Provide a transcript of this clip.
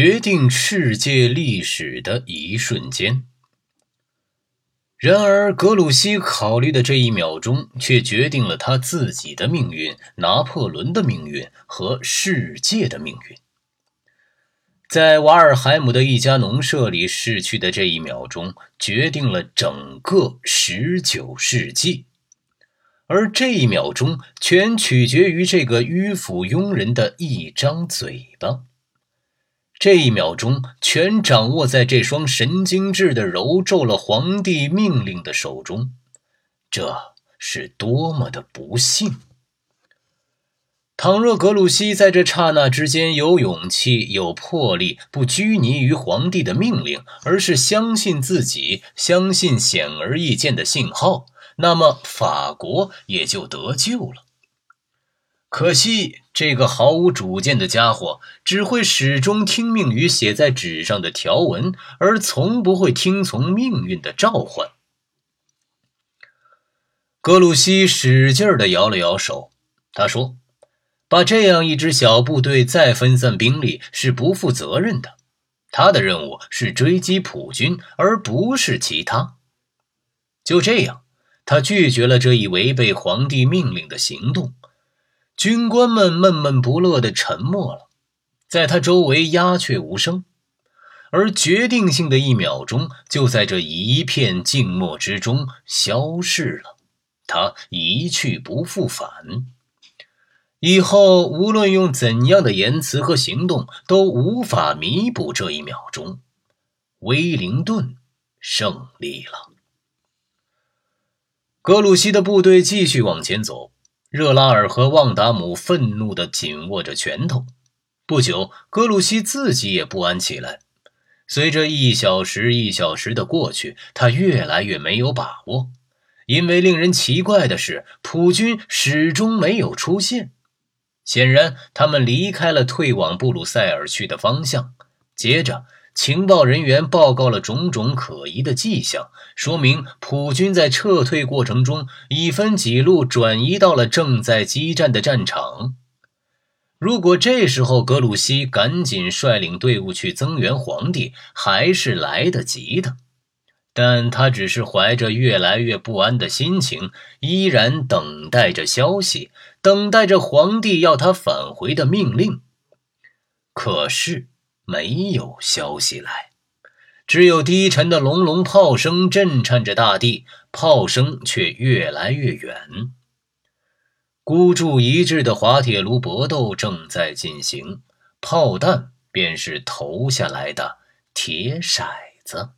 决定世界历史的一瞬间。然而，格鲁希考虑的这一秒钟，却决定了他自己的命运、拿破仑的命运和世界的命运。在瓦尔海姆的一家农舍里逝去的这一秒钟，决定了整个十九世纪。而这一秒钟，全取决于这个迂腐庸人的一张嘴巴。这一秒钟，全掌握在这双神经质的揉皱了皇帝命令的手中，这是多么的不幸！倘若格鲁希在这刹那之间有勇气、有魄力，不拘泥于皇帝的命令，而是相信自己，相信显而易见的信号，那么法国也就得救了。可惜，这个毫无主见的家伙只会始终听命于写在纸上的条文，而从不会听从命运的召唤。格鲁希使劲地摇了摇手，他说：“把这样一支小部队再分散兵力是不负责任的。他的任务是追击普军，而不是其他。”就这样，他拒绝了这一违背皇帝命令的行动。军官们闷闷不乐地沉默了，在他周围鸦雀无声，而决定性的一秒钟就在这一片静默之中消逝了。他一去不复返，以后无论用怎样的言辞和行动，都无法弥补这一秒钟。威灵顿胜利了。格鲁希的部队继续往前走。热拉尔和旺达姆愤怒地紧握着拳头。不久，格鲁希自己也不安起来。随着一小时一小时的过去，他越来越没有把握，因为令人奇怪的是，普军始终没有出现。显然，他们离开了退往布鲁塞尔去的方向。接着，情报人员报告了种种可疑的迹象，说明普军在撤退过程中已分几路转移到了正在激战的战场。如果这时候格鲁希赶紧率领队伍去增援皇帝，还是来得及的。但他只是怀着越来越不安的心情，依然等待着消息，等待着皇帝要他返回的命令。可是。没有消息来，只有低沉的隆隆炮声震颤着大地，炮声却越来越远。孤注一掷的滑铁卢搏斗正在进行，炮弹便是投下来的铁骰子。